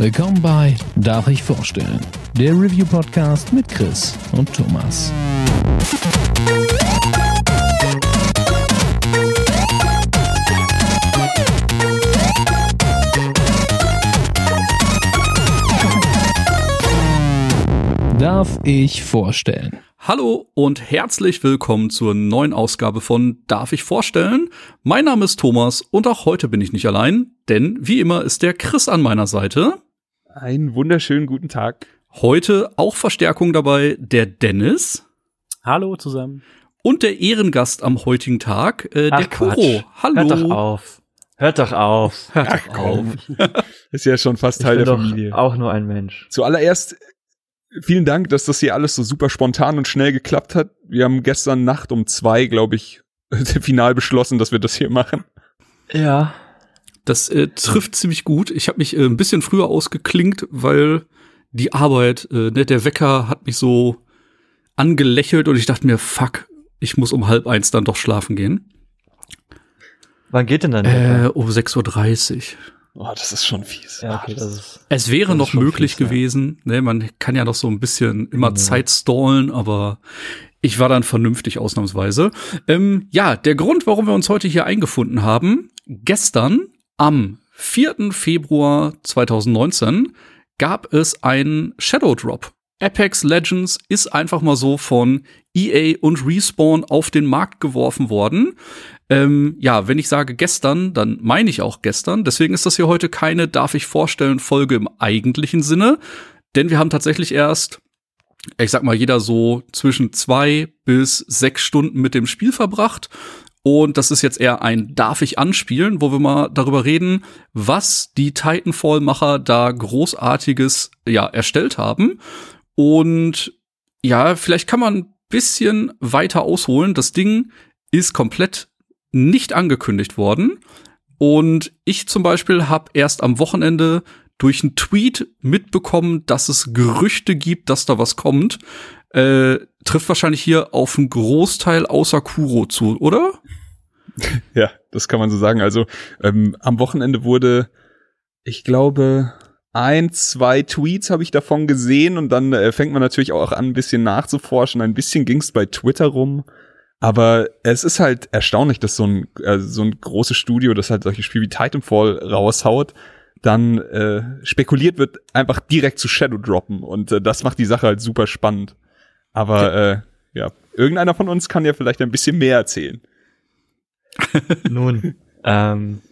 Willkommen bei Darf ich vorstellen? Der Review-Podcast mit Chris und Thomas. Darf ich vorstellen? Hallo und herzlich willkommen zur neuen Ausgabe von Darf ich vorstellen? Mein Name ist Thomas und auch heute bin ich nicht allein, denn wie immer ist der Chris an meiner Seite. Einen wunderschönen guten Tag. Heute auch Verstärkung dabei, der Dennis. Hallo zusammen. Und der Ehrengast am heutigen Tag, äh, der Ach, Quatsch. Kuro. Hallo. Hört doch auf. Hört doch auf. Hört doch auf. Ist ja schon fast Ich Teil bin der doch Familie. auch nur ein Mensch. Zuallererst vielen Dank, dass das hier alles so super spontan und schnell geklappt hat. Wir haben gestern Nacht um zwei, glaube ich, final beschlossen, dass wir das hier machen. Ja. Das äh, trifft ziemlich gut. Ich habe mich äh, ein bisschen früher ausgeklinkt, weil die Arbeit, äh, ne, der Wecker hat mich so angelächelt und ich dachte mir, fuck, ich muss um halb eins dann doch schlafen gehen. Wann geht denn dann? Äh, um 6.30 Uhr. Oh, das ist schon fies. ja, okay, das ist. Es wäre noch möglich fies, ja. gewesen. Ne, man kann ja noch so ein bisschen immer Ja. Zeit stallen, aber ich war dann vernünftig ausnahmsweise. Ähm, ja, der Grund, warum wir uns heute hier eingefunden haben, gestern am 4. Februar 2019 gab es einen Shadow Drop. Apex Legends ist einfach mal so von EA und Respawn auf den Markt geworfen worden. Ähm, ja, wenn ich sage gestern, dann meine ich auch gestern. Deswegen ist das hier heute keine Darf ich vorstellen Folge im eigentlichen Sinne. Denn wir haben tatsächlich erst, ich sag mal, jeder so zwischen zwei bis sechs Stunden mit dem Spiel verbracht. Und das ist jetzt eher ein Darf ich anspielen, wo wir mal darüber reden, was die Titanfall-Macher da großartiges, ja, erstellt haben. Und ja, vielleicht kann man ein bisschen weiter ausholen. Das Ding ist komplett nicht angekündigt worden. Und ich zum Beispiel habe erst am Wochenende durch einen Tweet mitbekommen, dass es Gerüchte gibt, dass da was kommt. Äh, trifft wahrscheinlich hier auf einen Großteil außer Kuro zu, oder? Ja, das kann man so sagen. Also ähm, am Wochenende wurde, ich glaube, ein, zwei Tweets habe ich davon gesehen und dann äh, fängt man natürlich auch an, ein bisschen nachzuforschen. Ein bisschen ging es bei Twitter rum. Aber es ist halt erstaunlich, dass so ein, äh, so ein großes Studio, das halt solche Spiele wie Titanfall raushaut, dann äh, spekuliert wird, einfach direkt zu Shadow droppen. Und äh, das macht die Sache halt super spannend. Aber äh, ja, irgendeiner von uns kann ja vielleicht ein bisschen mehr erzählen. Nun, ähm,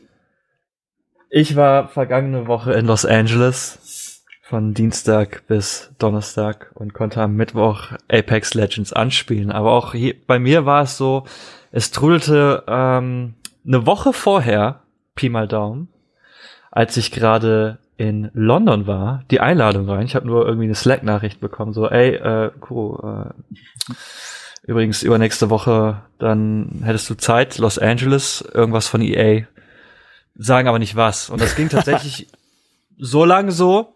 ich war vergangene Woche in Los Angeles von Dienstag bis Donnerstag und konnte am Mittwoch Apex Legends anspielen. Aber auch hier, bei mir war es so, es trudelte ähm, eine Woche vorher, Pi mal Daumen, als ich gerade in London war, die Einladung rein. Ich habe nur irgendwie eine Slack-Nachricht bekommen, so, ey, äh, Kuro, äh, übrigens übernächste Woche, dann hättest du Zeit, Los Angeles, irgendwas von EA, sagen aber nicht was. Und das ging tatsächlich so lange so,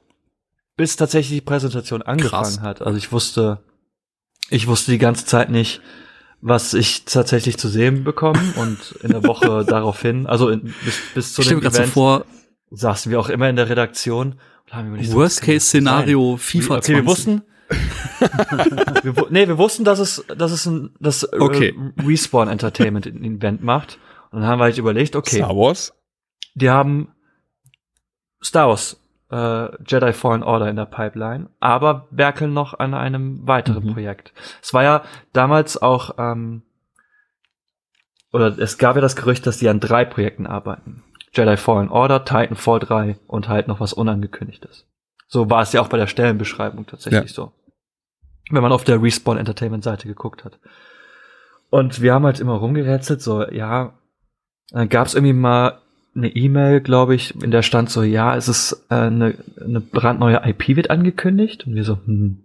bis tatsächlich die Präsentation angefangen Krass. hat. Also ich wusste, ich wusste die ganze Zeit nicht, was ich tatsächlich zu sehen bekomme und in der Woche daraufhin, also in, bis, bis zu Ich dem Event, vor, saßen wir auch immer in der Redaktion und haben überlegt, Worst-Case-Szenario sein? FIFA Okay, wir 20. wussten, wir, nee, wir wussten, dass es, dass es ein, das äh, Okay. Respawn Entertainment ein Event macht. Und dann haben wir halt überlegt, okay, Star Wars? die haben Star Wars äh, Jedi Fallen Order in der Pipeline, aber werkeln noch an einem weiteren Mhm. Projekt. Es war ja damals auch, ähm, oder es gab ja das Gerücht, dass die an drei Projekten arbeiten. Jedi Fallen Order, Titanfall 3 und halt noch was Unangekündigtes. So war es ja auch bei der Stellenbeschreibung tatsächlich so. Wenn man auf der Respawn Entertainment Seite geguckt hat. Und wir haben halt immer rumgerätselt, so, ja, dann gab es irgendwie mal eine E-Mail, glaube ich, in der stand so, ja, es ist äh, eine, eine brandneue IP wird angekündigt. Und wir so, hm.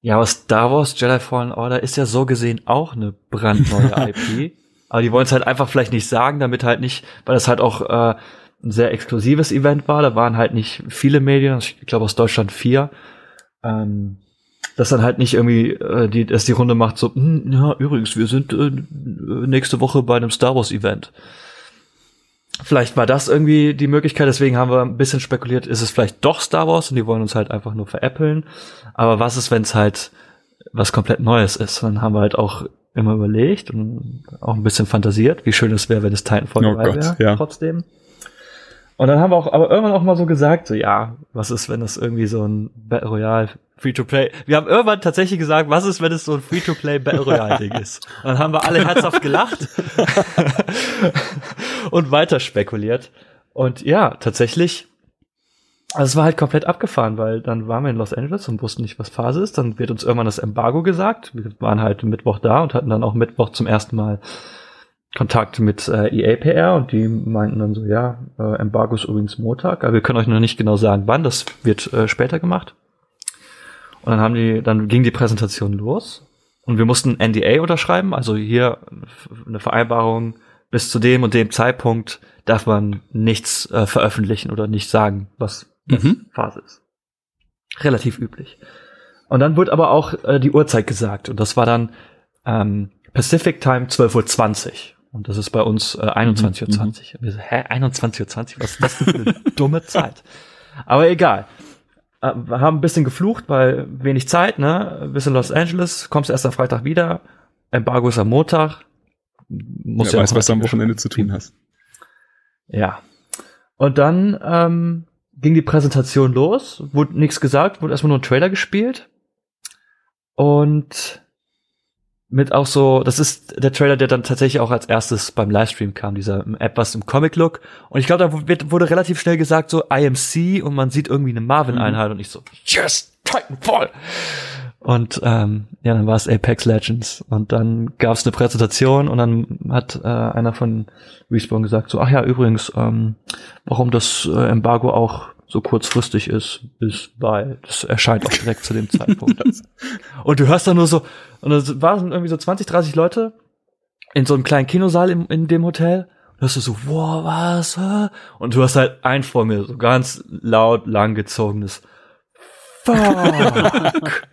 Ja, aber Star Wars Jedi Fallen Order ist ja so gesehen auch eine brandneue IP. Aber die wollen es halt einfach vielleicht nicht sagen, damit halt nicht, weil das halt auch äh, ein sehr exklusives Event war. Da waren halt nicht viele Medien, ich glaube aus Deutschland vier. Ähm, dass dann halt nicht irgendwie äh, die, dass die Runde macht so, hm, ja, übrigens, wir sind äh, nächste Woche bei einem Star Wars Event. vielleicht war das irgendwie die Möglichkeit, deswegen haben wir ein bisschen spekuliert, ist es vielleicht doch Star Wars und die wollen uns halt einfach nur veräppeln. Aber was ist, wenn es halt was komplett Neues ist? Dann haben wir halt auch immer überlegt und auch ein bisschen fantasiert, wie schön es wäre, wenn es Titanfall Oh 3 Gott, wäre, ja. trotzdem. Und dann haben wir auch aber irgendwann auch mal so gesagt, so ja, was ist, wenn das irgendwie so ein Battle Royale Free-to-Play. Wir haben irgendwann tatsächlich gesagt, was ist, wenn es so ein Free-to-Play Battle Royale-Ding ist? Und dann haben wir alle herzhaft gelacht und weiter spekuliert. Und ja, tatsächlich, also es war halt komplett abgefahren, weil dann waren wir in Los Angeles und wussten nicht, was Phase ist. Dann wird uns irgendwann das Embargo gesagt. Wir waren halt Mittwoch da und hatten dann auch Mittwoch zum ersten Mal Kontakt mit äh, EA-PR und die meinten dann so, ja, äh, Embargo ist übrigens Montag, aber wir können euch noch nicht genau sagen, wann, das wird äh, später gemacht. Und dann haben die, dann ging die Präsentation los und wir mussten NDA unterschreiben, also hier eine Vereinbarung, bis zu dem und dem Zeitpunkt darf man nichts äh, veröffentlichen oder nicht sagen, was, Mhm. Phase ist. Relativ üblich. Und dann wurde aber auch äh, die Uhrzeit gesagt und das war dann ähm, Pacific Time 12.20 Uhr. Und das ist bei uns äh, 21.20 Uhr. Und Wir so, hä, 21.20 Uhr? Was ist das denn für eine dumme Zeit? Aber egal. Äh, Wir haben ein bisschen geflucht, weil wenig Zeit, ne? Bis in Los Angeles, kommst erst am Freitag wieder. Embargo ist am Montag. Muss ja, ja weiß, auch was du am Wochenende zu tun hast. Ja. Und dann ähm, ging die Präsentation los, wurde nichts gesagt, wurde erstmal nur ein Trailer gespielt. Und mit auch so, das ist der Trailer, der dann tatsächlich auch als erstes beim Livestream kam, dieser etwas im Comic-Look. Und ich glaube, da wird, wurde relativ schnell gesagt, so IMC und man sieht irgendwie eine Marvin-Einheit und ich so, yes, Titanfall! Und ähm, ja, dann war es Apex Legends. Und dann gab es eine Präsentation und dann hat äh, einer von Respawn gesagt, so, ach ja, übrigens, ähm, warum das äh, Embargo auch so kurzfristig ist, ist, weil das erscheint auch direkt zu dem Zeitpunkt. und du hörst dann nur so, und es waren irgendwie so 20, 30 Leute in so einem kleinen Kinosaal im, in dem Hotel. Und hörst du so, wow, was? hä? Und du hast halt ein vor mir, so ganz laut, langgezogenes Fuck.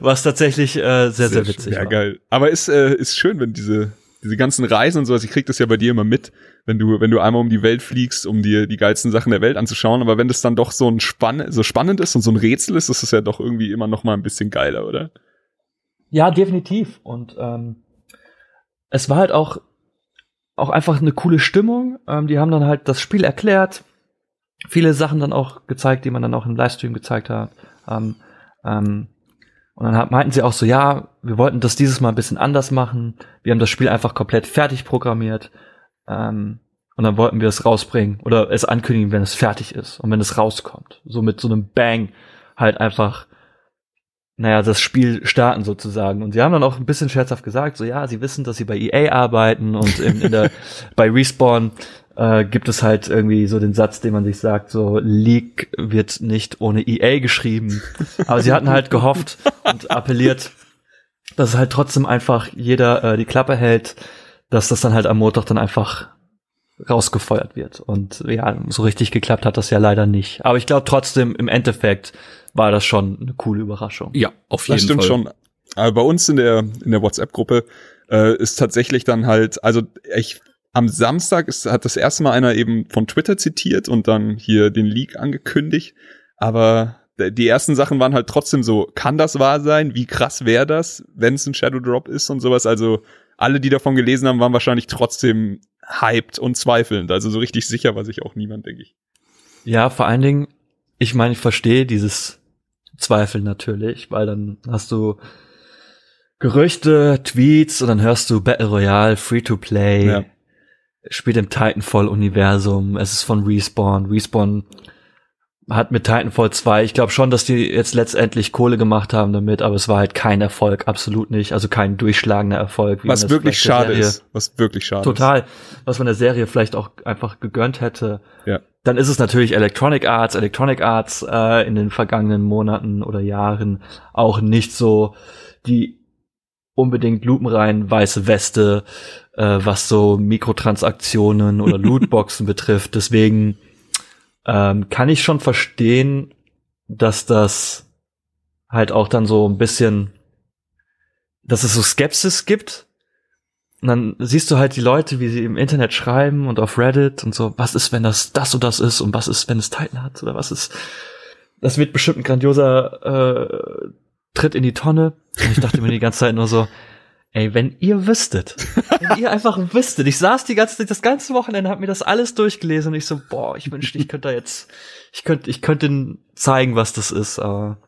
Was tatsächlich äh, sehr, sehr, witzig Ja, war. geil. Aber ist, äh, ist schön, wenn diese, diese ganzen Reisen und sowas, ich krieg das ja bei dir immer mit, wenn du, wenn du einmal um die Welt fliegst, um dir die geilsten Sachen der Welt anzuschauen, aber wenn das dann doch so ein Spann so spannend ist und so ein Rätsel ist, ist es ja doch irgendwie immer noch mal ein bisschen geiler, oder? Ja, definitiv. Und ähm, es war halt auch, auch einfach eine coole Stimmung. Ähm, die haben dann halt das Spiel erklärt, viele Sachen dann auch gezeigt, die man dann auch im Livestream gezeigt hat. Ähm, ähm, und dann meinten sie auch so, ja, wir wollten das dieses Mal ein bisschen anders machen. Wir haben das Spiel einfach komplett fertig programmiert. Ähm, und dann wollten wir es rausbringen oder es ankündigen, wenn es fertig ist und wenn es rauskommt. So mit so einem Bang halt einfach naja, das Spiel starten sozusagen. Und sie haben dann auch ein bisschen scherzhaft gesagt, so ja, sie wissen, dass sie bei EA arbeiten und in, in der, bei Respawn äh, gibt es halt irgendwie so den Satz, den man sich sagt, so League wird nicht ohne EA geschrieben. Aber sie hatten halt gehofft und appelliert, dass halt trotzdem einfach jeder äh, die Klappe hält, dass das dann halt am Montag dann einfach rausgefeuert wird. Und ja, so richtig geklappt hat das ja leider nicht. Aber ich glaube trotzdem, im Endeffekt war das schon eine coole Überraschung. Ja, auf jeden Das stimmt Fall. schon. Aber bei uns in der, in der WhatsApp-Gruppe äh, ist tatsächlich dann halt, also ich, am Samstag ist, hat das erste Mal einer eben von Twitter zitiert und dann hier den Leak angekündigt. Aber die ersten Sachen waren halt trotzdem so, kann das wahr sein? Wie krass wäre das, wenn es ein Shadow Drop ist und sowas? Also alle, die davon gelesen haben, waren wahrscheinlich trotzdem hyped und zweifelnd. Also so richtig sicher war sich auch niemand, denke ich. Ja, vor allen Dingen, ich meine, ich verstehe dieses Zweifel natürlich, weil dann hast du Gerüchte, Tweets und dann hörst du Battle Royale, Free-to-Play, Ja. Spielt im Titanfall-Universum, es ist von Respawn. Respawn hat mit Titanfall 2, ich glaube schon, dass die jetzt letztendlich Kohle gemacht haben damit, aber es war halt kein Erfolg, absolut nicht, also kein durchschlagender Erfolg. Was wirklich schade ist. Was wirklich schade ist. Total, was man der Serie vielleicht auch einfach gegönnt hätte. Ja. Dann ist es natürlich Electronic Arts. Electronic Arts äh, in den vergangenen Monaten oder Jahren auch nicht so die unbedingt lupenrein weiße Weste, äh, was so Mikrotransaktionen oder Lootboxen betrifft. Deswegen ähm, kann ich schon verstehen, dass das halt auch dann so ein bisschen, dass es so Skepsis gibt. Und dann siehst du halt die Leute, wie sie im Internet schreiben und auf Reddit und so, was ist, wenn das das und das ist und was ist, wenn es Titan hat oder was ist. Das wird bestimmt ein grandioser äh, Tritt in die Tonne. Und ich dachte mir die ganze Zeit nur so, ey, wenn ihr wüsstet, wenn ihr einfach wüsstet, ich saß die ganze das ganze Wochenende, hab mir das alles durchgelesen und ich so, boah, ich wünschte, ich könnte da jetzt, ich könnte, ich könnte zeigen, was das ist, aber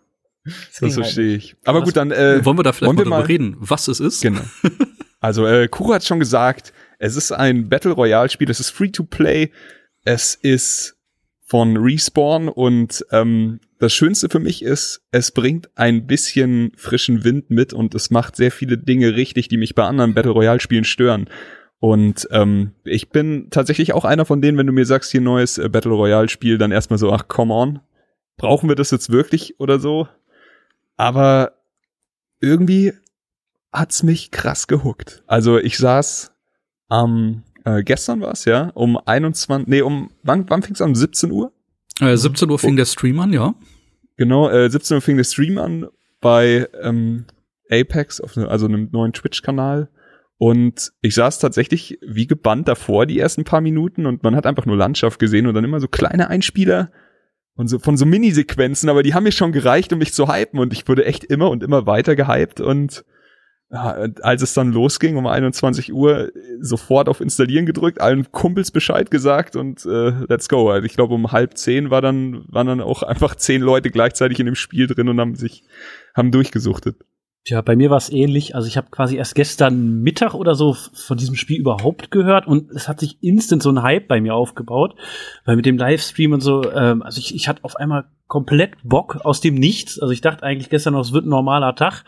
das, das verstehe ich. Aber gut, dann äh, wollen wir da vielleicht mal darüber reden, was es ist. Genau. Also äh, Kuro hat schon gesagt, es ist ein Battle Royale Spiel, es ist free to play, es ist von Respawn und ähm, das Schönste für mich ist, es bringt ein bisschen frischen Wind mit und es macht sehr viele Dinge richtig, die mich bei anderen Battle Royale Spielen stören. Und ähm, ich bin tatsächlich auch einer von denen, wenn du mir sagst, hier neues äh, Battle Royale Spiel, dann erstmal so, ach come on, brauchen wir das jetzt wirklich oder so? Aber irgendwie hat's mich krass gehuckt. Also ich saß am ähm, äh, gestern war's ja um 21 nee um wann wann fing's an 17 Uhr? Äh, 17 Uhr fing oh. der Stream an, ja. Genau, äh, 17 Uhr fing der Stream an bei ähm, Apex, auf, also einem neuen Twitch-Kanal. Und ich saß tatsächlich wie gebannt davor die ersten paar Minuten und man hat einfach nur Landschaft gesehen und dann immer so kleine Einspieler und so von so Minisequenzen, aber die haben mir schon gereicht, um mich zu hypen und ich wurde echt immer und immer weiter gehypt und als es dann losging um 21 Uhr, sofort auf Installieren gedrückt, allen Kumpels Bescheid gesagt und äh, let's go. Also ich glaube, um halb zehn war dann, waren dann auch einfach zehn Leute gleichzeitig in dem Spiel drin und haben sich, haben durchgesuchtet. Tja, bei mir war es ähnlich. Also ich habe quasi erst gestern Mittag oder so von diesem Spiel überhaupt gehört und es hat sich instant so ein Hype bei mir aufgebaut, weil mit dem Livestream und so, ähm, also ich, ich hatte auf einmal komplett Bock aus dem Nichts. Also ich dachte eigentlich gestern noch, es wird ein normaler Tag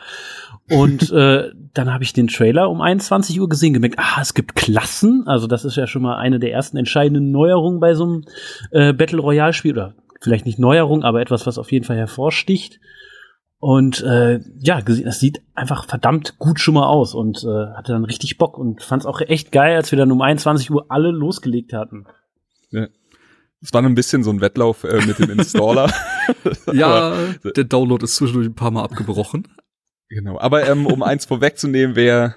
und äh, dann habe ich den Trailer um 21 Uhr gesehen, gemerkt, ah, es gibt Klassen. Also das ist ja schon mal eine der ersten entscheidenden Neuerungen bei so einem äh, Battle Royale Spiel oder vielleicht nicht Neuerung, aber etwas, was auf jeden Fall hervorsticht. Und äh, ja, das sieht einfach verdammt gut schon mal aus und äh, hatte dann richtig Bock und fand es auch echt geil, als wir dann um 21 Uhr alle losgelegt hatten. Ja. Es war ein bisschen so ein Wettlauf äh, mit dem Installer. ja, der Download ist zwischendurch ein paar Mal abgebrochen. Genau, aber ähm, um eins vorwegzunehmen, wer,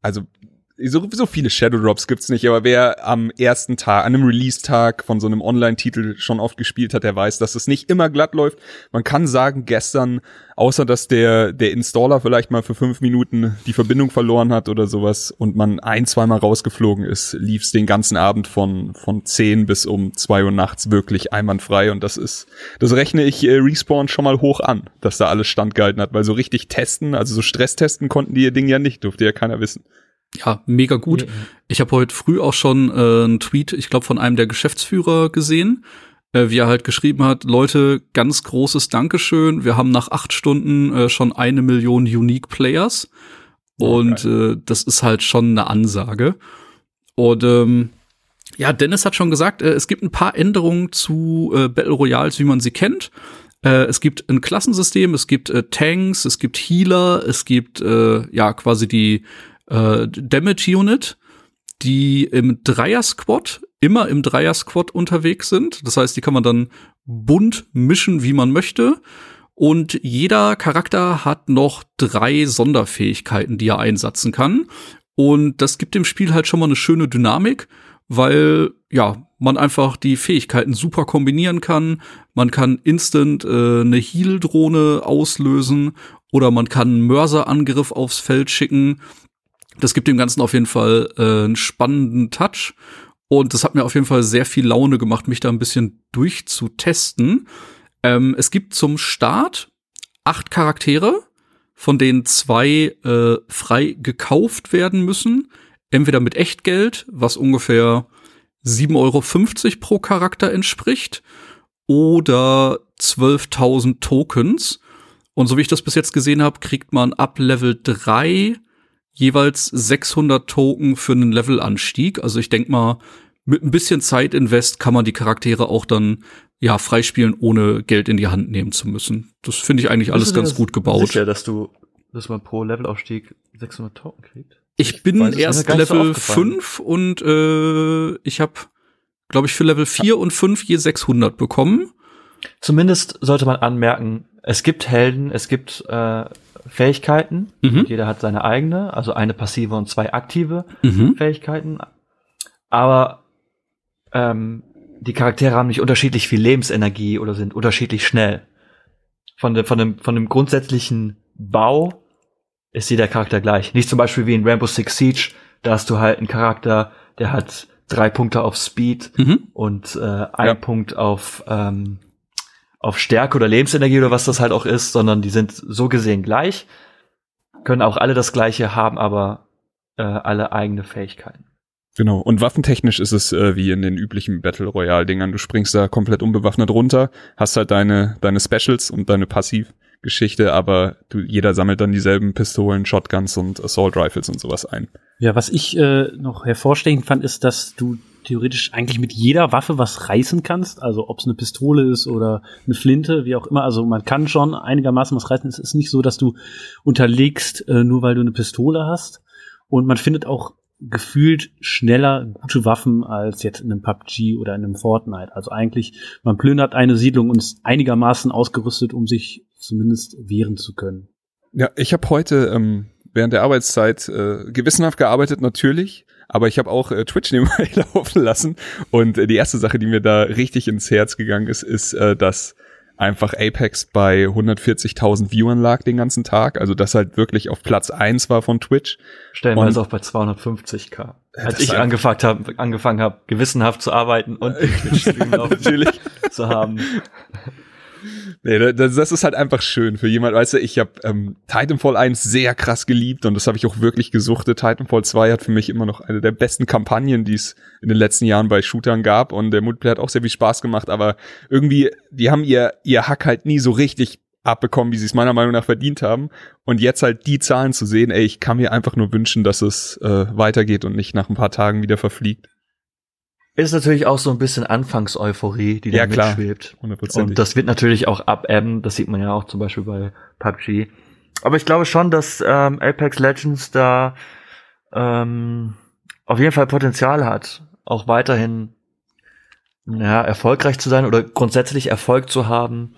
also so, so viele Shadow Drops gibt's nicht, aber wer am ersten Tag, an einem Release-Tag von so einem Online-Titel schon oft gespielt hat, der weiß, dass es nicht immer glatt läuft. Man kann sagen, gestern, außer dass der, der Installer vielleicht mal für fünf Minuten die Verbindung verloren hat oder sowas und man ein, zweimal rausgeflogen ist, lief's den ganzen Abend von, von zehn bis um zwei Uhr nachts wirklich einwandfrei und das ist, das rechne ich äh, Respawn schon mal hoch an, dass da alles standgehalten hat, weil so richtig testen, also so Stress testen konnten die ihr Ding ja nicht, durfte ja keiner wissen. Ja, mega gut. Ja, ja. Ich habe heute früh auch schon äh, einen Tweet, ich glaube, von einem der Geschäftsführer gesehen, äh, wie er halt geschrieben hat, Leute, ganz großes Dankeschön. Wir haben nach acht Stunden äh, schon eine Million Unique Players. Und äh, das ist halt schon eine Ansage. Und ähm, ja, Dennis hat schon gesagt, äh, es gibt ein paar Änderungen zu äh, Battle Royals, wie man sie kennt. Äh, es gibt ein Klassensystem, es gibt äh, Tanks, es gibt Healer, es gibt äh, ja quasi die äh, Damage Unit, die im Dreier-Squad, immer im Dreier-Squad unterwegs sind. Das heißt, die kann man dann bunt mischen, wie man möchte. Und jeder Charakter hat noch drei Sonderfähigkeiten, die er einsetzen kann. Und das gibt dem Spiel halt schon mal eine schöne Dynamik, weil ja, man einfach die Fähigkeiten super kombinieren kann. Man kann instant äh, eine Heal-Drohne auslösen oder man kann einen Mörserangriff aufs Feld schicken. Das gibt dem Ganzen auf jeden Fall äh, einen spannenden Touch. Und das hat mir auf jeden Fall sehr viel Laune gemacht, mich da ein bisschen durchzutesten. Ähm, es gibt zum Start acht Charaktere, von denen zwei äh, frei gekauft werden müssen. Entweder mit Echtgeld, was ungefähr 7,50 Euro pro Charakter entspricht, oder 12.000 Tokens. Und so wie ich das bis jetzt gesehen habe, kriegt man ab Level 3 jeweils 600 Token für einen Levelanstieg. Also ich denke mal, mit ein bisschen Zeit invest kann man die Charaktere auch dann ja freispielen, ohne Geld in die Hand nehmen zu müssen. Das finde ich eigentlich alles ganz gut gebaut. Sicher, dass du, dass man pro Levelaufstieg 600 Token kriegt. Ich bin Weiß, erst Level so 5 und äh, ich habe, glaube ich, für Level 4 und 5 je 600 bekommen. Zumindest sollte man anmerken, es gibt Helden, es gibt äh, Fähigkeiten. Mhm. Jeder hat seine eigene, also eine passive und zwei aktive Mhm. Fähigkeiten. Aber ähm, die Charaktere haben nicht unterschiedlich viel Lebensenergie oder sind unterschiedlich schnell. Von, de, von, dem, von dem grundsätzlichen Bau ist jeder Charakter gleich. Nicht zum Beispiel wie in Rainbow Six Siege, da hast du halt einen Charakter, der hat drei Punkte auf Speed Mhm. und äh, ein Ja. Punkt auf, ähm, auf Stärke oder Lebensenergie oder was das halt auch ist, sondern die sind so gesehen gleich, können auch alle das gleiche haben, aber äh, alle eigene Fähigkeiten. Genau. Und waffentechnisch ist es äh, wie in den üblichen Battle Royale-Dingern. Du springst da komplett unbewaffnet runter, hast halt deine, deine Specials und deine Passivgeschichte, aber du, jeder sammelt dann dieselben Pistolen, Shotguns und Assault Rifles und sowas ein. Ja, was ich äh, noch hervorstechend fand, ist, dass du theoretisch eigentlich mit jeder Waffe was reißen kannst. Also ob es eine Pistole ist oder eine Flinte, wie auch immer. Also man kann schon einigermaßen was reißen. Es ist nicht so, dass du unterlegst, äh, nur weil du eine Pistole hast. Und man findet auch gefühlt schneller gute Waffen als jetzt in einem PUBG oder in einem Fortnite. Also eigentlich, man plündert eine Siedlung und ist einigermaßen ausgerüstet, um sich zumindest wehren zu können. Ja, ich habe heute ähm, während der Arbeitszeit äh, gewissenhaft gearbeitet, natürlich. Aber ich habe auch äh, Twitch nebenbei laufen lassen. Und äh, die erste Sache, die mir da richtig ins Herz gegangen ist, ist, äh, dass einfach Apex bei 140.000 Viewern lag den ganzen Tag. Also das halt wirklich auf Platz eins war von Twitch. Stellenweise Und- auch bei 250k. das Als ich angefangen habe, angefangen hab, gewissenhaft zu arbeiten und Twitch-Stream Natürlich. zu haben. Nee, da- das, das ist halt einfach schön für jemand, weißt du, ich habe ähm, Titanfall 1 sehr krass geliebt und das habe ich auch wirklich gesuchtet. Titanfall 2 hat für mich immer noch eine der besten Kampagnen, die es in den letzten Jahren bei Shootern gab und der Multiplayer hat auch sehr viel Spaß gemacht, aber irgendwie, die haben ihr, ihr Hack halt nie so richtig abbekommen, wie sie es meiner Meinung nach verdient haben. Und jetzt halt die Zahlen zu sehen, ey, ich kann mir einfach nur wünschen, dass es äh, weitergeht und nicht nach ein paar Tagen wieder verfliegt. Ist natürlich auch so ein bisschen Anfangseuphorie, die da Ja, klar. mitschwebt. Hundertprozentig. Und das wird natürlich auch abebben. Das sieht man ja auch zum Beispiel bei PUBG. Aber ich glaube schon, dass ähm, Apex Legends da ähm, auf jeden Fall Potenzial hat, auch weiterhin ja, erfolgreich zu sein oder grundsätzlich Erfolg zu haben.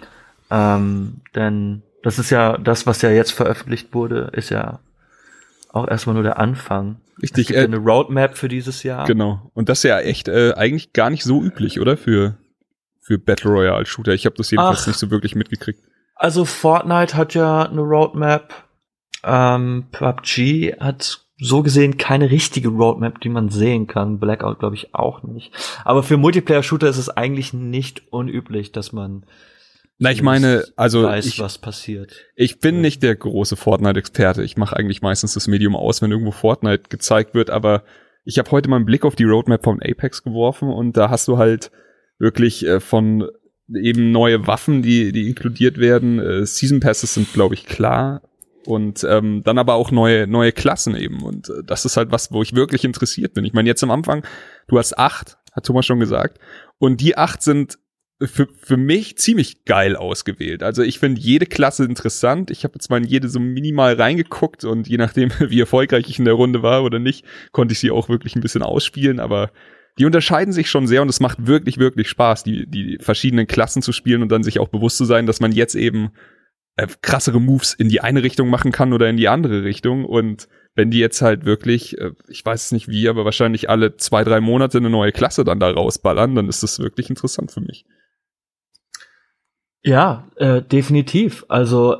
Ähm, denn das ist ja das, was ja jetzt veröffentlicht wurde, ist ja auch erstmal nur der Anfang. Es Richtig, gibt ja äh, eine Roadmap für dieses Jahr. Genau. Und das ist ja echt äh, eigentlich gar nicht so üblich, oder? Für, für Battle Royale Shooter. Ich habe das jedenfalls Ach. nicht so wirklich mitgekriegt. Also Fortnite hat ja eine Roadmap. Ähm, PUBG hat so gesehen keine richtige Roadmap, die man sehen kann. Blackout glaube ich auch nicht. Aber für Multiplayer-Shooter ist es eigentlich nicht unüblich, dass man Na, ich meine, also weiß, ich, was passiert. ich bin nicht der große Fortnite-Experte. Ich mache eigentlich meistens das Medium aus, wenn irgendwo Fortnite gezeigt wird, aber ich habe heute mal einen Blick auf die Roadmap von Apex geworfen und da hast du halt wirklich äh, von eben neue Waffen, die, die inkludiert werden. Äh, Season Passes sind, glaube ich, klar. Und ähm, dann aber auch neue, neue Klassen eben. Und äh, das ist halt was, wo ich wirklich interessiert bin. Ich meine, jetzt am Anfang, du hast acht, hat Thomas schon gesagt. Und die acht sind für, für mich ziemlich geil ausgewählt. Also ich finde jede Klasse interessant. Ich habe jetzt mal in jede so minimal reingeguckt und je nachdem, wie erfolgreich ich in der Runde war oder nicht, konnte ich sie auch wirklich ein bisschen ausspielen. Aber die unterscheiden sich schon sehr und es macht wirklich, wirklich Spaß, die, die verschiedenen Klassen zu spielen und dann sich auch bewusst zu sein, dass man jetzt eben äh, krassere Moves in die eine Richtung machen kann oder in die andere Richtung. Und wenn die jetzt halt wirklich, äh, ich weiß es nicht wie, aber wahrscheinlich alle zwei, drei Monate eine neue Klasse dann da rausballern, dann ist das wirklich interessant für mich. Ja, äh, definitiv. Also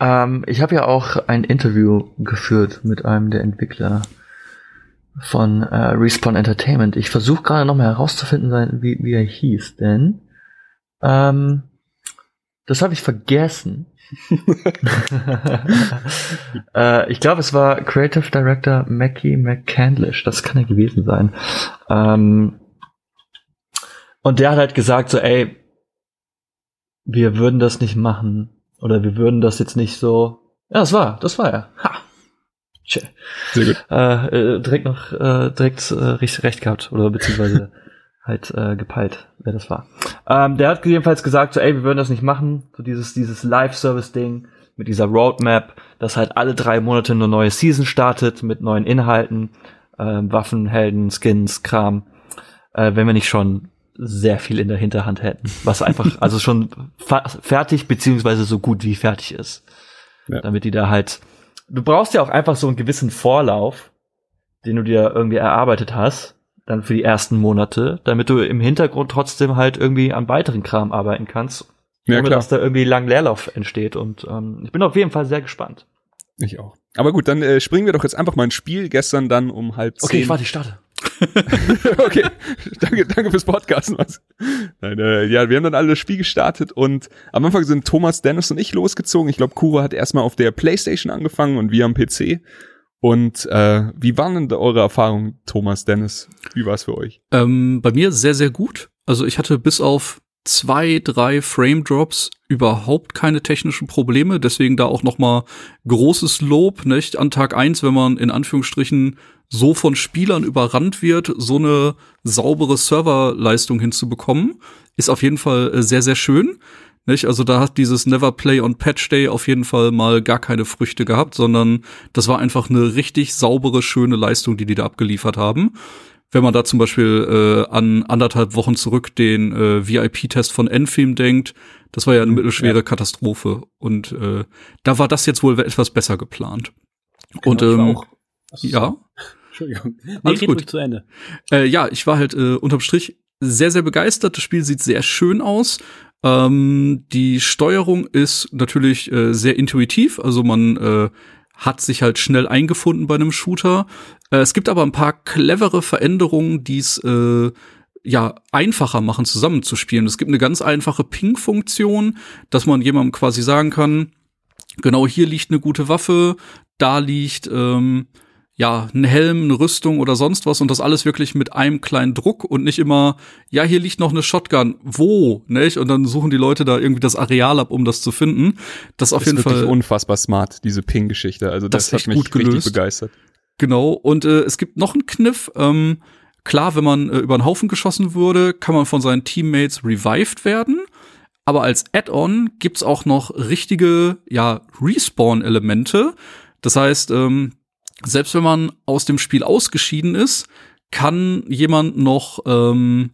ähm, ich habe ja auch ein Interview geführt mit einem der Entwickler von äh, Respawn Entertainment. Ich versuche gerade noch mal herauszufinden, wie, wie er hieß, denn ähm, das habe ich vergessen. äh, ich glaube, es war Creative Director Mackie McCandlish. Das kann er gewesen sein. Ähm, und der hat halt gesagt so, ey, wir würden das nicht machen. Oder wir würden das jetzt nicht so. Ja, das war, das war er. Ha. Tja. Sehr gut. Äh, äh, direkt noch, äh, direkt äh, recht, recht gehabt. Oder beziehungsweise halt äh, gepeilt, wer das war. Ähm, der hat jedenfalls gesagt, so, ey, wir würden das nicht machen. So dieses, dieses Live-Service-Ding mit dieser Roadmap, dass halt alle drei Monate eine neue Season startet mit neuen Inhalten, äh, Waffen, Helden, Skins, Kram. Äh, wenn wir nicht schon sehr viel in der Hinterhand hätten. Was einfach, also schon fertig beziehungsweise so gut wie fertig ist. Ja. Damit die da halt, du brauchst ja auch einfach so einen gewissen Vorlauf, den du dir irgendwie erarbeitet hast, dann für die ersten Monate, damit du im Hintergrund trotzdem halt irgendwie an weiteren Kram arbeiten kannst, Ja, ohne klar. dass da irgendwie lang Leerlauf entsteht. Und ähm, ich bin auf jeden Fall sehr gespannt. Ich auch. Aber gut, dann äh, springen wir doch jetzt einfach mal ins Spiel. Gestern dann um halb zehn. Okay, ich warte, ich starte. okay, danke, danke fürs Podcasten. Nein, äh, ja, wir haben dann alle das Spiel gestartet und am Anfang sind Thomas, Dennis und ich losgezogen. Ich glaube, Kuro hat erstmal auf der Playstation angefangen und wir am PC. Und äh, wie waren denn eure Erfahrungen, Thomas, Dennis? Wie war es für euch? Ähm, bei mir sehr, sehr gut. Also ich hatte bis auf zwei, drei Frame Drops überhaupt keine technischen Probleme. Deswegen da auch noch mal großes Lob, nicht? An Tag eins, wenn man in Anführungsstrichen so von Spielern überrannt wird, so eine saubere Serverleistung hinzubekommen, ist auf jeden Fall äh, sehr, sehr schön. Nicht? Also da hat dieses Never Play on Patch Day auf jeden Fall mal gar keine Früchte gehabt, sondern das war einfach eine richtig saubere, schöne Leistung, die die da abgeliefert haben. Wenn man da zum Beispiel äh, an anderthalb Wochen zurück den äh, VIP-Test von Enfim denkt, das war ja eine mittelschwere Katastrophe. Und äh, da war das jetzt wohl etwas besser geplant. Und Genau, war ähm, ja, Entschuldigung. Nee, Alles gut. zu Ende. äh, ja, ich war halt äh, unterm Strich sehr, sehr begeistert. Das Spiel sieht sehr schön aus. Ähm, die Steuerung ist natürlich äh, sehr intuitiv, also man äh, hat sich halt schnell eingefunden bei einem Shooter. Äh, es gibt aber ein paar clevere Veränderungen, die es äh, ja einfacher machen, zusammenzuspielen. Es gibt eine ganz einfache Ping-Funktion, dass man jemandem quasi sagen kann, genau hier liegt eine gute Waffe, da liegt ähm, ja, ein Helm, eine Rüstung oder sonst was und das alles wirklich mit einem kleinen Druck und nicht immer, ja, hier liegt noch eine Shotgun, wo, nicht? Und dann suchen die Leute da irgendwie das Areal ab, um das zu finden. Das ist auf ist jeden wirklich Fall unfassbar smart, diese Ping-Geschichte. Also Das das, hat mich gut richtig begeistert. Genau, und äh, es gibt noch einen Kniff. Ähm, klar, wenn man äh, über einen Haufen geschossen würde, kann man von seinen Teammates revived werden. Aber als Add-on gibt's auch noch richtige, ja, Respawn-Elemente. Das heißt, ähm, selbst wenn man aus dem Spiel ausgeschieden ist, kann jemand noch ähm,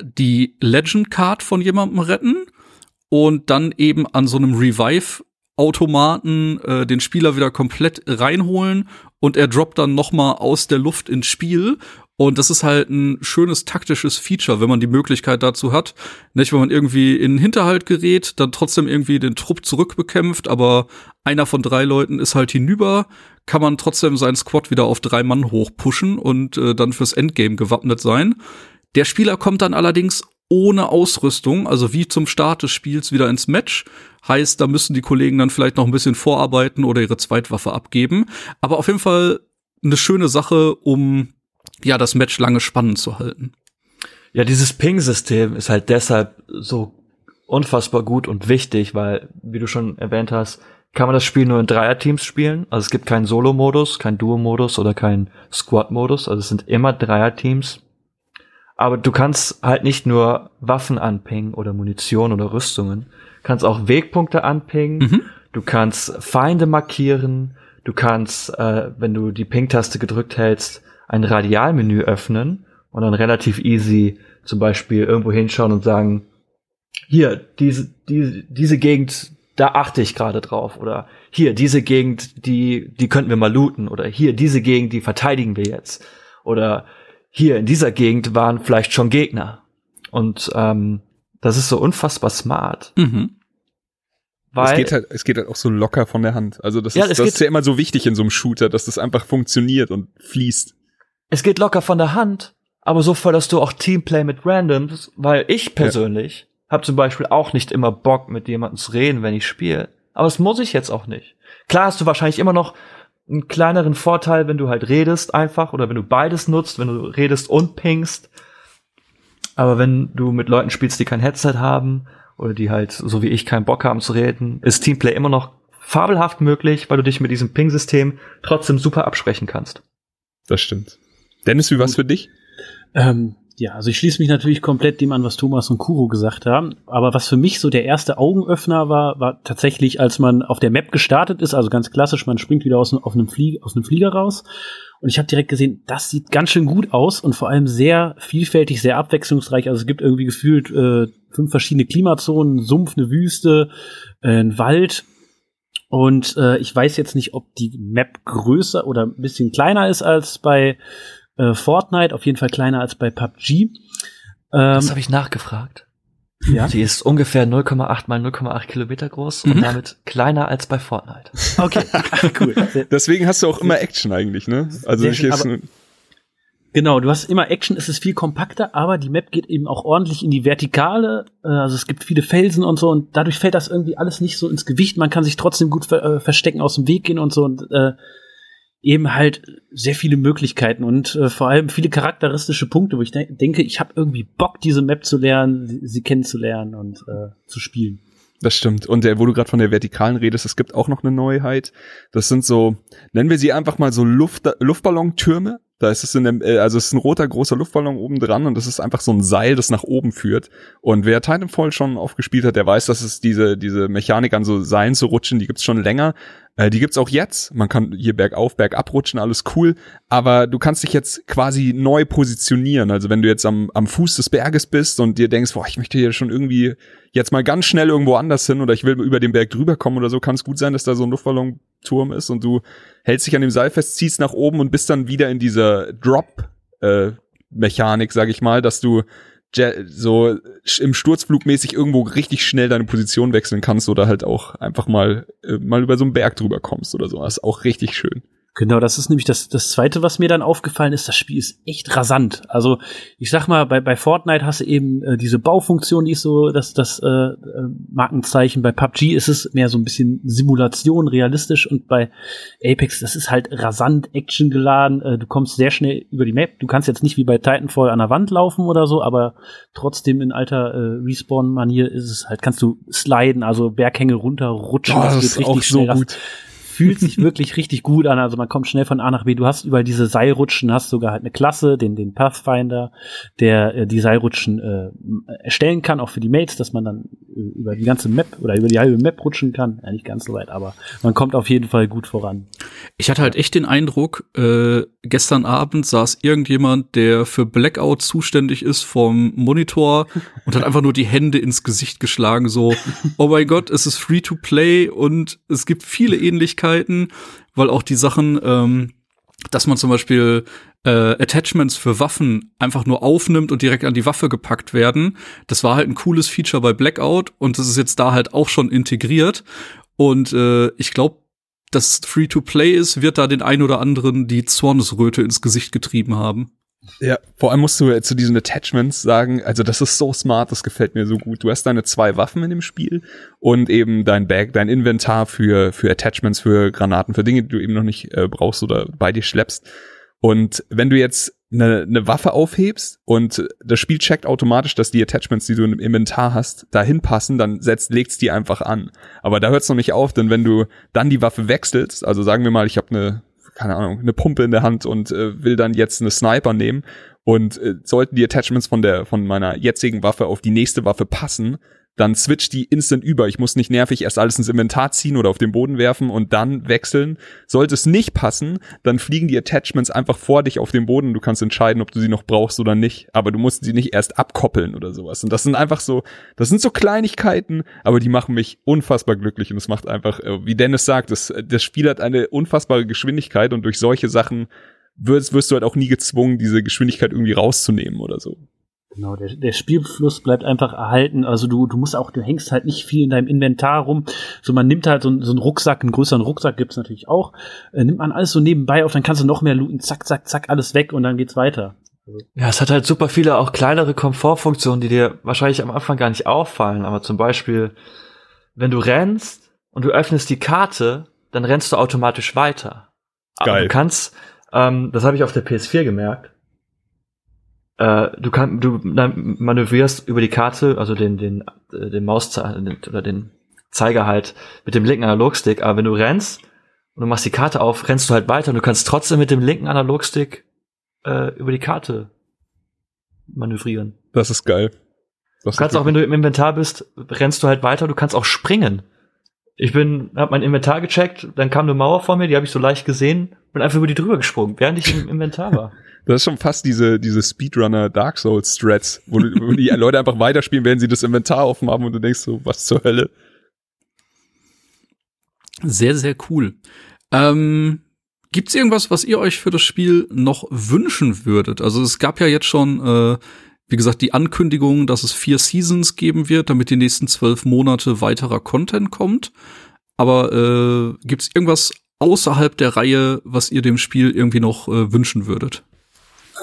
die Legend Card von jemandem retten und dann eben an so einem Revive Automaten äh, den Spieler wieder komplett reinholen und er droppt dann noch mal aus der Luft ins Spiel und das ist halt ein schönes taktisches Feature, wenn man die Möglichkeit dazu hat. Nicht, wenn man irgendwie in den Hinterhalt gerät, dann trotzdem irgendwie den Trupp zurückbekämpft, aber einer von drei Leuten ist halt hinüber, kann man trotzdem seinen Squad wieder auf drei Mann hochpushen und äh, dann fürs Endgame gewappnet sein. Der Spieler kommt dann allerdings ohne Ausrüstung, also wie zum Start des Spiels wieder ins Match. Heißt, da müssen die Kollegen dann vielleicht noch ein bisschen vorarbeiten oder ihre Zweitwaffe abgeben. Aber auf jeden Fall eine schöne Sache, um ja das Match lange spannend zu halten. Ja, dieses Ping-System ist halt deshalb so unfassbar gut und wichtig, weil, wie du schon erwähnt hast, kann man das Spiel nur in Dreierteams spielen. Also es gibt keinen Solo-Modus, keinen Duo-Modus oder keinen Squad-Modus. Also es sind immer Dreierteams. Aber du kannst halt nicht nur Waffen anpingen oder Munition oder Rüstungen. kannst auch Wegpunkte anpingen. Mhm. Du kannst Feinde markieren. Du kannst, äh, wenn du die Ping-Taste gedrückt hältst, ein Radialmenü öffnen und dann relativ easy zum Beispiel irgendwo hinschauen und sagen, hier, diese, diese, diese Gegend, da achte ich gerade drauf. Oder hier, diese Gegend, die, die könnten wir mal looten. Oder hier, diese Gegend, die verteidigen wir jetzt. Oder hier, in dieser Gegend waren vielleicht schon Gegner. Und ähm, das ist so unfassbar smart. Mhm. Weil es geht halt, es geht halt auch so locker von der Hand. Also das, Ja, ist, das geht- ist ja immer so wichtig in so einem Shooter, dass das einfach funktioniert und fließt. es geht locker von der Hand, aber so förderst du auch Teamplay mit Randoms, weil ich persönlich habe zum Beispiel auch nicht immer Bock, mit jemandem zu reden, wenn ich spiele. Aber das muss ich jetzt auch nicht. Klar hast du wahrscheinlich immer noch einen kleineren Vorteil, wenn du halt redest einfach oder wenn du beides nutzt, wenn du redest und pingst. Aber wenn du mit Leuten spielst, die kein Headset haben oder die halt, so wie ich, keinen Bock haben zu reden, ist Teamplay immer noch fabelhaft möglich, weil du dich mit diesem Ping-System trotzdem super absprechen kannst. Das stimmt. Dennis, wie war's für dich? Ähm, ja, also ich schließe mich natürlich komplett dem an, was Thomas und Kuro gesagt haben. Aber was für mich so der erste Augenöffner war, war tatsächlich, als man auf der Map gestartet ist, also ganz klassisch, man springt wieder aus, auf einem Flie aus einem Flieger raus. Und ich habe direkt gesehen, das sieht ganz schön gut aus und vor allem sehr vielfältig, sehr abwechslungsreich. Also es gibt irgendwie gefühlt äh, fünf verschiedene Klimazonen, Sumpf, eine Wüste, äh, ein Wald. Und äh, ich weiß jetzt nicht, ob die Map größer oder ein bisschen kleiner ist als bei äh, Fortnite, auf jeden Fall kleiner als bei PUBG. Ähm, Das habe ich nachgefragt. ja. Sie ist ungefähr 0,8 mal 0,8 Kilometer groß Mhm. und damit kleiner als bei Fortnite. Okay, cool. Deswegen hast du auch immer Action eigentlich, ne? Also Sehr ich schön, jetzt, aber- Genau, du hast immer Action, es ist viel kompakter, aber die Map geht eben auch ordentlich in die Vertikale. Äh, also es gibt viele Felsen und so und dadurch fällt das irgendwie alles nicht so ins Gewicht. Man kann sich trotzdem gut ver äh, verstecken, aus dem Weg gehen und so und äh, eben halt sehr viele Möglichkeiten und äh, vor allem viele charakteristische Punkte, wo ich de denke, ich habe irgendwie Bock, diese Map zu lernen, sie, kennenzulernen und äh, zu spielen. Das stimmt. Und der, wo du gerade von der Vertikalen redest, es gibt auch noch eine Neuheit. Das sind so, nennen wir sie einfach mal so Luft, Luftballontürme. Da ist es in dem, äh, also es ist ein roter großer Luftballon oben dran und das ist einfach so ein Seil, das nach oben führt. Und wer Titanfall schon aufgespielt hat, der weiß, dass es diese diese Mechanik an so Seilen zu rutschen, die gibt's schon länger. Äh, die gibt's auch jetzt. Man kann hier bergauf, bergab rutschen, alles cool. Aber du kannst dich jetzt quasi neu positionieren. Also wenn du jetzt am, am Fuß des Berges bist und dir denkst, boah, ich möchte hier schon irgendwie jetzt mal ganz schnell irgendwo anders hin oder ich will über den Berg drüber kommen oder so, kann es gut sein, dass da so ein Luftballonturm ist und du hältst dich an dem Seil fest, ziehst nach oben und bist dann wieder in dieser Drop-Mechanik, sag ich mal, dass du so im Sturzflug mäßig irgendwo richtig schnell deine Position wechseln kannst oder halt auch einfach mal äh, mal über so einen Berg drüber kommst oder so. Das ist auch richtig schön. Genau, das ist nämlich das, das zweite, was mir dann aufgefallen ist. Das Spiel ist echt rasant. Also, ich sag mal, bei, bei Fortnite hast du eben äh, diese Baufunktion, die ist so das, das äh, äh, Markenzeichen. Bei PUBG ist es mehr so ein bisschen Simulation, realistisch. Und bei Apex, das ist halt rasant, actiongeladen. Äh, du kommst sehr schnell über die Map. Du kannst jetzt nicht wie bei Titanfall an der Wand laufen oder so, aber trotzdem in alter äh, Respawn-Manier ist es halt, kannst du sliden, also Berghänge runterrutschen. Boah, das ist auch so Das- gut. Fühlt sich wirklich richtig gut an. Also man kommt schnell von A nach B. Du hast überall diese Seilrutschen, hast sogar halt eine Klasse, den, den Pathfinder, der äh, die Seilrutschen äh, erstellen kann, auch für die Mates, dass man dann äh, über die ganze Map oder über die halbe Map rutschen kann. Ja, nicht ganz so weit, aber man kommt auf jeden Fall gut voran. Ich hatte halt echt den Eindruck, äh, gestern Abend saß irgendjemand, der für Blackout zuständig ist vom Monitor und hat einfach nur die Hände ins Gesicht geschlagen, so, oh mein Gott, es ist free to play und es gibt viele Ähnlichkeiten, weil auch die Sachen, ähm, dass man zum Beispiel äh, Attachments für Waffen einfach nur aufnimmt und direkt an die Waffe gepackt werden. Das war halt ein cooles Feature bei Blackout und das ist jetzt da halt auch schon integriert. Und äh, ich glaube, dass Free-to-Play ist, wird da den ein oder anderen die Zornesröte ins Gesicht getrieben haben. Ja, vor allem musst du zu diesen Attachments sagen, also das ist so smart, das gefällt mir so gut. Du hast deine zwei Waffen in dem Spiel und eben dein Bag, dein Inventar für, für Attachments, für Granaten, für Dinge, die du eben noch nicht äh, brauchst oder bei dir schleppst. Und wenn du jetzt eine, eine Waffe aufhebst und das Spiel checkt automatisch, dass die Attachments, die du im Inventar hast, dahin passen, dann setzt, legt's die einfach an. Aber da hört's noch nicht auf, denn wenn du dann die Waffe wechselst, also sagen wir mal, ich habe eine keine Ahnung, eine Pumpe in der Hand und äh, will dann jetzt eine Sniper nehmen. Und äh, sollten die Attachments von der von meiner jetzigen Waffe auf die nächste Waffe passen, dann switcht die instant über. Ich muss nicht nervig erst alles ins Inventar ziehen oder auf den Boden werfen und dann wechseln. Sollte es nicht passen, dann fliegen die Attachments einfach vor dich auf den Boden. Du kannst entscheiden, ob du sie noch brauchst oder nicht. Aber du musst sie nicht erst abkoppeln oder sowas. Und das sind einfach so, das sind so Kleinigkeiten, aber die machen mich unfassbar glücklich. Und es macht einfach, äh, wie Dennis sagt, das, das Spiel hat eine unfassbare Geschwindigkeit und durch solche Sachen wirst, wirst du halt auch nie gezwungen, diese Geschwindigkeit irgendwie rauszunehmen oder so. Genau, der, der Spielfluss bleibt einfach erhalten. Also du, du musst auch, du hängst halt nicht viel in deinem Inventar rum. So, man nimmt halt so, einen- so einen Rucksack, einen größeren Rucksack gibt's natürlich auch. Äh, nimmt man alles so nebenbei auf, dann kannst du noch mehr looten, zack, zack, zack, alles weg und dann geht's weiter. Ja, es hat halt super viele auch kleinere Komfortfunktionen, die dir wahrscheinlich am Anfang gar nicht auffallen. Aber zum Beispiel, wenn du rennst und du öffnest die Karte, dann rennst du automatisch weiter. Aber Geil. du kannst, ähm, das habe ich auf der PS4 gemerkt. Äh, du kannst, du manövrierst über die Karte, also den, den, äh, den Mauszeiger oder den Zeiger halt mit dem linken Analogstick. Aber wenn du rennst und du machst die Karte auf, rennst du halt weiter und du kannst trotzdem mit dem linken Analogstick äh, über die Karte manövrieren. Das ist geil. Das Du kannst auch, wenn du im Inventar bist, rennst du halt weiter, du kannst auch springen. Ich bin, hab mein Inventar gecheckt, dann kam eine Mauer vor mir, die habe ich so leicht gesehen und einfach über die drüber gesprungen, während ich im Inventar war. Das ist schon fast diese, diese Speedrunner Dark Souls Strats, wo, wo die Leute einfach weiterspielen, während sie das Inventar offen haben und du denkst so, was zur Hölle? Sehr, sehr cool. Ähm, Gibt's irgendwas, was ihr euch für das Spiel noch wünschen würdet? Also es gab ja jetzt schon, äh, wie gesagt, die Ankündigung, dass es vier Seasons geben wird, damit die nächsten zwölf Monate weiterer Content kommt. Aber äh, gibt's irgendwas außerhalb der Reihe, was ihr dem Spiel irgendwie noch äh, wünschen würdet?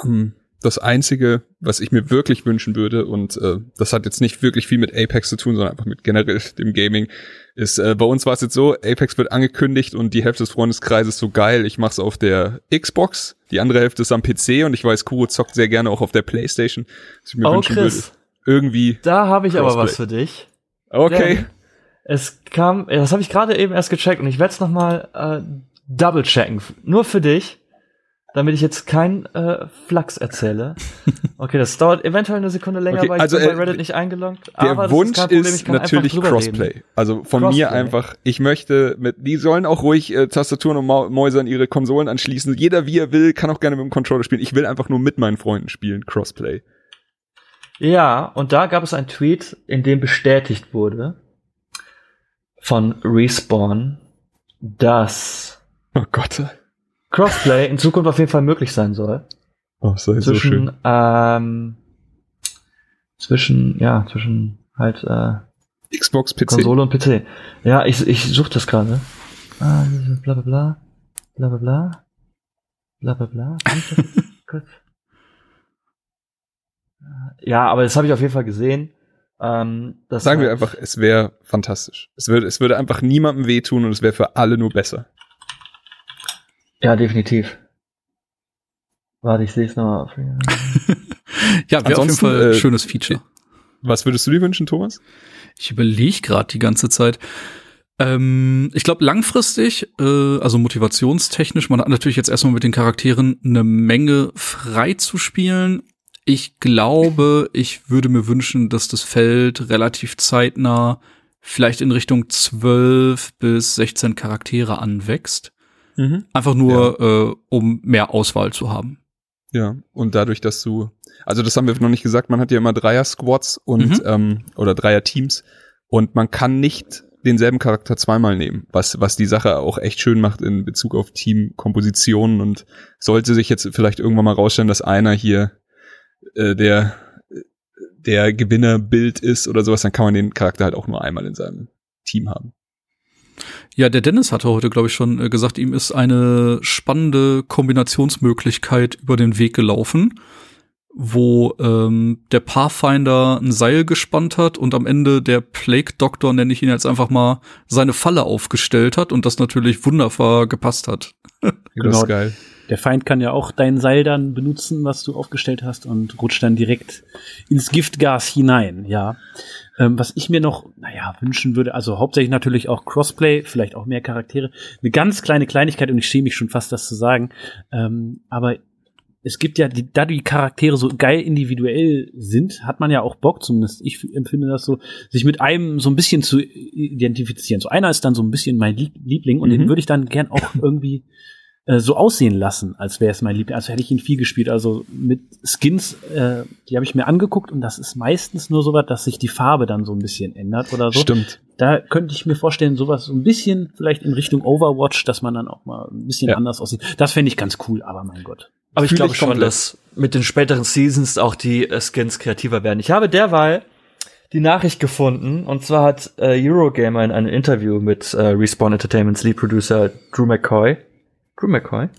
Ähm, das Einzige, was ich mir wirklich wünschen würde, und äh, das hat jetzt nicht wirklich viel mit Apex zu tun, sondern einfach mit generell dem Gaming, ist, äh, bei uns war es jetzt so, Apex wird angekündigt und die Hälfte des Freundeskreises so geil, ich mach's auf der Xbox, die andere Hälfte ist am PC und ich weiß, Kuro zockt sehr gerne auch auf der Playstation. Was ich mir Oh, wünschen Chris. würde. Irgendwie. Da habe ich aber Crossplay. was für dich. Okay. Denn Es kam, das habe ich gerade eben erst gecheckt und ich werde es nochmal äh, double checken. Nur für dich, damit ich jetzt kein äh, Flachs erzähle. Okay, das dauert eventuell eine Sekunde länger, Okay, weil also, ich bin äh, bei Reddit nicht eingeloggt. Der aber Wunsch kein Problem, ist, natürlich Crossplay. reden. Also von Crossplay. mir einfach, ich möchte mit, die sollen auch ruhig äh, Tastaturen und Mäuse an ihre Konsolen anschließen. Jeder wie er will, kann auch gerne mit dem Controller spielen. Ich will einfach nur mit meinen Freunden spielen, Crossplay. Ja, und da gab es einen Tweet, in dem bestätigt wurde von Respawn, dass Oh Gott. Crossplay in Zukunft auf jeden Fall möglich sein soll. Oh, das ist so zwischen, schön. ähm, zwischen, ja, zwischen halt äh, Xbox, PC. Konsole und PC. Ja, ich, ich suche das gerade. Ah, bla bla bla. Bla bla bla. Bla bla bla. Ja, aber das habe ich auf jeden Fall gesehen. Ähm, das Sagen wir einfach, es wäre fantastisch. Es würde, es würde einfach niemandem wehtun und es wäre für alle nur besser. Ja, definitiv. Warte, ich sehe es nochmal. Ja, wäre auf jeden Ansonsten, Fall ein äh, schönes Feature. Was würdest du dir wünschen, Thomas? Ich überlege gerade die ganze Zeit. Ähm, ich glaube, langfristig, äh, also motivationstechnisch, man hat natürlich jetzt erstmal mit den Charakteren eine Menge frei zu spielen. Ich glaube, ich würde mir wünschen, dass das Feld relativ zeitnah vielleicht in Richtung 12 bis 16 Charaktere anwächst. Einfach nur, äh, um mehr Auswahl zu haben. Ja, und dadurch, dass du, also das haben wir noch nicht gesagt, man hat ja immer Dreier-Squads und, Mhm. ähm, oder Dreier-Teams und man kann nicht denselben Charakter zweimal nehmen, was, was die Sache auch echt schön macht in Bezug auf Teamkompositionen und sollte sich jetzt vielleicht irgendwann mal rausstellen, dass einer hier äh, der, der Gewinnerbild ist oder sowas, dann kann man den Charakter halt auch nur einmal in seinem Team haben. Ja, der Dennis hatte heute, glaube ich, schon äh, gesagt, ihm ist eine spannende Kombinationsmöglichkeit über den Weg gelaufen, wo ähm, der Pathfinder ein Seil gespannt hat und am Ende der Plague Doctor, nenne ich ihn jetzt einfach mal, seine Falle aufgestellt hat und das natürlich wunderbar gepasst hat. Das Genau. ist geil. Der Feind kann ja auch dein Seil dann benutzen, was du aufgestellt hast, und rutscht dann direkt ins Giftgas hinein, ja. Ähm, was ich mir noch, naja, wünschen würde, also hauptsächlich natürlich auch Crossplay, vielleicht auch mehr Charaktere. Eine ganz kleine Kleinigkeit, und ich schäme mich schon fast, das zu sagen. Ähm, aber es gibt ja, die, da die Charaktere so geil individuell sind, hat man ja auch Bock, zumindest ich empfinde das so, sich mit einem so ein bisschen zu identifizieren. So einer ist dann so ein bisschen mein Lieb- Liebling und Mhm. den würde ich dann gern auch irgendwie äh, so aussehen lassen, als wäre es mein Liebling. Also hätte ich ihn viel gespielt. Also mit Skins, äh, die habe ich mir angeguckt und das ist meistens nur so was, dass sich die Farbe dann so ein bisschen ändert oder so. Stimmt. Da könnte ich mir vorstellen, sowas so ein bisschen vielleicht in Richtung Overwatch, dass man dann auch mal ein bisschen Ja. anders aussieht. Das fände ich ganz cool, aber mein Gott. Aber ich glaube schon, komplett. dass mit den späteren Seasons auch die äh, Skins kreativer werden. Ich habe derweil die Nachricht gefunden, und zwar hat äh, Eurogamer in einem Interview mit äh, Respawn Entertainments Lead Producer Drew McCoy, Drew McCoy?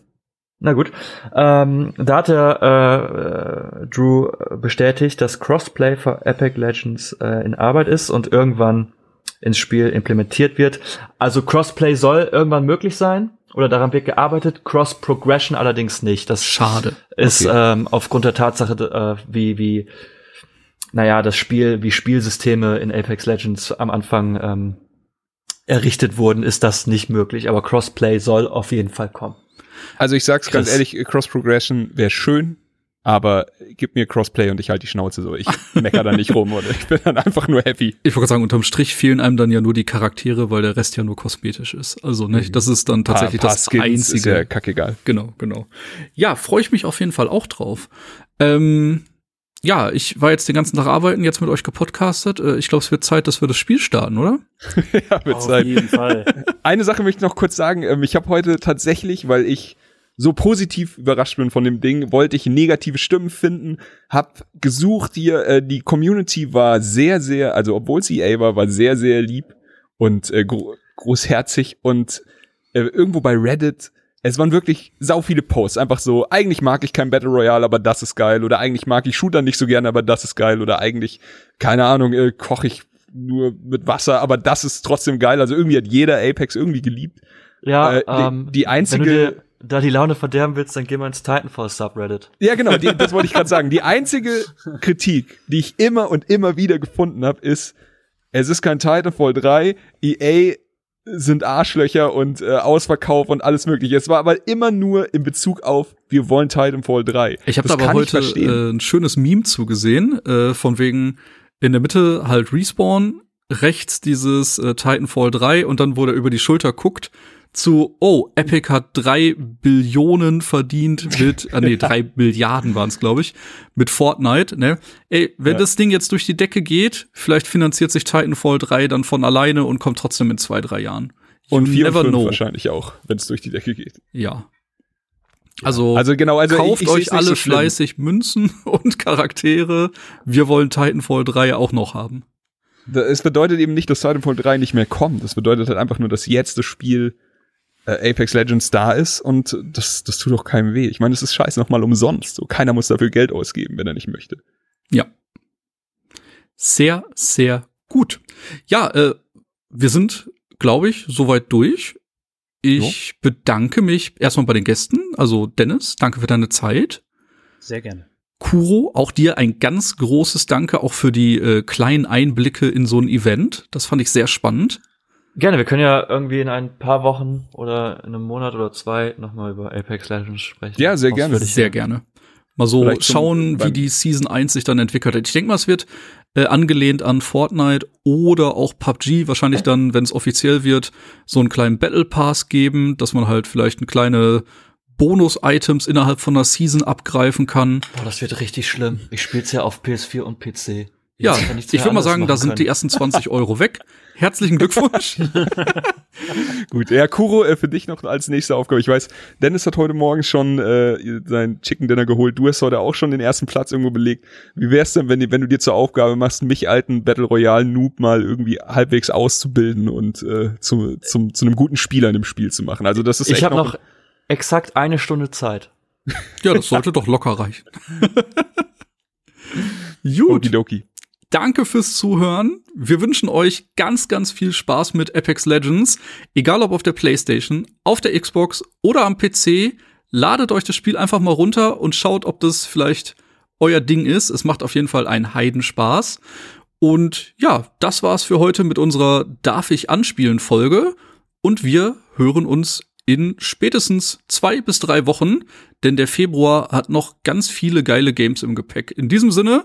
Na gut. Ähm, da hat er äh, äh, Drew bestätigt, dass Crossplay für Epic Legends äh, in Arbeit ist und irgendwann ins Spiel implementiert wird. Also Crossplay soll irgendwann möglich sein oder daran wird gearbeitet, Cross Progression allerdings nicht. Das Schade. ist ähm, aufgrund der Tatsache, äh, wie, wie, naja, das Spiel, wie Spielsysteme in Apex Legends am Anfang ähm, errichtet wurden, ist das nicht möglich. Aber Crossplay soll auf jeden Fall kommen. Also ich sag's ganz Chris. ehrlich, Cross Progression wäre schön, aber gib mir Crossplay und ich halte die Schnauze so. Ich mecker da nicht rum oder ich bin dann einfach nur happy. Ich wollte sagen, unterm Strich fehlen einem dann ja nur die Charaktere, weil der Rest ja nur kosmetisch ist. Also, ne, das ist dann tatsächlich paar, paar das Skins einzige. Ist ja kackegal. Genau, genau. Ja, freue ich mich auf jeden Fall auch drauf. Ähm, ja, ich war jetzt den ganzen Tag arbeiten, jetzt mit euch gepodcastet. Äh, ich glaube, es wird Zeit, dass wir das Spiel starten, oder? ja, wird Auf sein. jeden Fall. Eine Sache möchte ich noch kurz sagen. Ähm, ich habe heute tatsächlich, weil ich so positiv überrascht bin von dem Ding, wollte ich negative Stimmen finden, hab gesucht hier, äh, die Community war sehr, sehr, also obwohl sie EA war, war sehr, sehr lieb und äh, gro großherzig und äh, irgendwo bei Reddit, es waren wirklich sau viele Posts, einfach so, eigentlich mag ich kein Battle Royale, aber das ist geil, oder eigentlich mag ich Shooter nicht so gerne, aber das ist geil, oder eigentlich, keine Ahnung, äh, koche ich nur mit Wasser, aber das ist trotzdem geil, also irgendwie hat jeder Apex irgendwie geliebt. Ja, Äh, die- ähm, die einzige- Wenn du dir da die Laune verderben willst, dann geh mal ins Titanfall Subreddit. Ja, genau, die, das wollte ich gerade sagen. Die einzige Kritik, die ich immer und immer wieder gefunden habe, ist, es ist kein Titanfall 3, EA sind Arschlöcher und äh, Ausverkauf und alles mögliche. Es war aber immer nur in Bezug auf, wir wollen Titanfall 3. Ich habe aber heute verstehen. äh, ein schönes Meme zugesehen, äh, von wegen in der Mitte halt Respawn, rechts dieses äh, Titanfall 3 und dann, wo der über die Schulter guckt, zu, oh, Epic hat drei Billionen verdient mit, ah nee, drei Milliarden waren es, glaube ich, mit Fortnite, ne? Ey, wenn Ja. das Ding jetzt durch die Decke geht, vielleicht finanziert sich Titanfall 3 dann von alleine und kommt trotzdem in zwei, drei Jahren. You und 4 und never 5 know. wahrscheinlich auch, wenn es durch die Decke geht. Ja. Also, Also genau, also kauft ich, ich euch alle so fleißig Münzen und Charaktere. Wir wollen Titanfall 3 auch noch haben. Es bedeutet eben nicht, dass Titanfall 3 nicht mehr kommt. Das bedeutet halt einfach nur, dass jetzt das Spiel äh, Apex Legends da ist und das, das tut doch keinem weh. Ich meine, es ist scheiße nochmal umsonst. So, keiner muss dafür Geld ausgeben, wenn er nicht möchte. Ja. Sehr, sehr gut. Ja, äh, wir sind, glaube ich, soweit durch. Ich bedanke mich erstmal bei den Gästen. Also Dennis, danke für deine Zeit. Sehr gerne. Kuro, auch dir ein ganz großes Danke auch für die äh, kleinen Einblicke in so ein Event. Das fand ich sehr spannend. Gerne, wir können ja irgendwie in ein paar Wochen oder in einem Monat oder zwei nochmal über Apex Legends sprechen. Ja, sehr gerne. Sehr gerne. Mal so Vielleicht zum- schauen, wie die Season 1 sich dann entwickelt hat. Ich denke mal, es wird äh, angelehnt an Fortnite oder auch PUBG, wahrscheinlich dann, wenn es offiziell wird, so einen kleinen Battle Pass geben, dass man halt vielleicht eine kleine Bonus-Items innerhalb von einer Season abgreifen kann. Boah, das wird richtig schlimm. Ich spiel's ja auf PS4 und PC. Ja, ich ja würde mal sagen, da sind die können. ersten 20 Euro weg. Herzlichen Glückwunsch. Gut, ja, Kuro, äh, für dich noch als nächste Aufgabe. Ich weiß, Dennis hat heute Morgen schon äh, sein Chicken Dinner geholt. Du hast heute auch schon den ersten Platz irgendwo belegt. Wie wär's denn, wenn, die- wenn du dir zur Aufgabe machst, mich alten Battle Royale Noob mal irgendwie halbwegs auszubilden und äh, zu, zum, zu einem guten Spieler in dem Spiel zu machen? Also das ist Ich echt habe noch exakt eine Stunde Zeit. ja, das sollte doch locker reichen. Gut. Okidoki. Danke fürs Zuhören. Wir wünschen euch ganz, ganz viel Spaß mit Apex Legends. Egal ob auf der PlayStation, auf der Xbox oder am PC. Ladet euch das Spiel einfach mal runter und schaut, ob das vielleicht euer Ding ist. Es macht auf jeden Fall einen Heidenspaß. Und ja, das war's für heute mit unserer Darf ich anspielen Folge. Und wir hören uns in spätestens zwei bis drei Wochen, denn der Februar hat noch ganz viele geile Games im Gepäck. In diesem Sinne,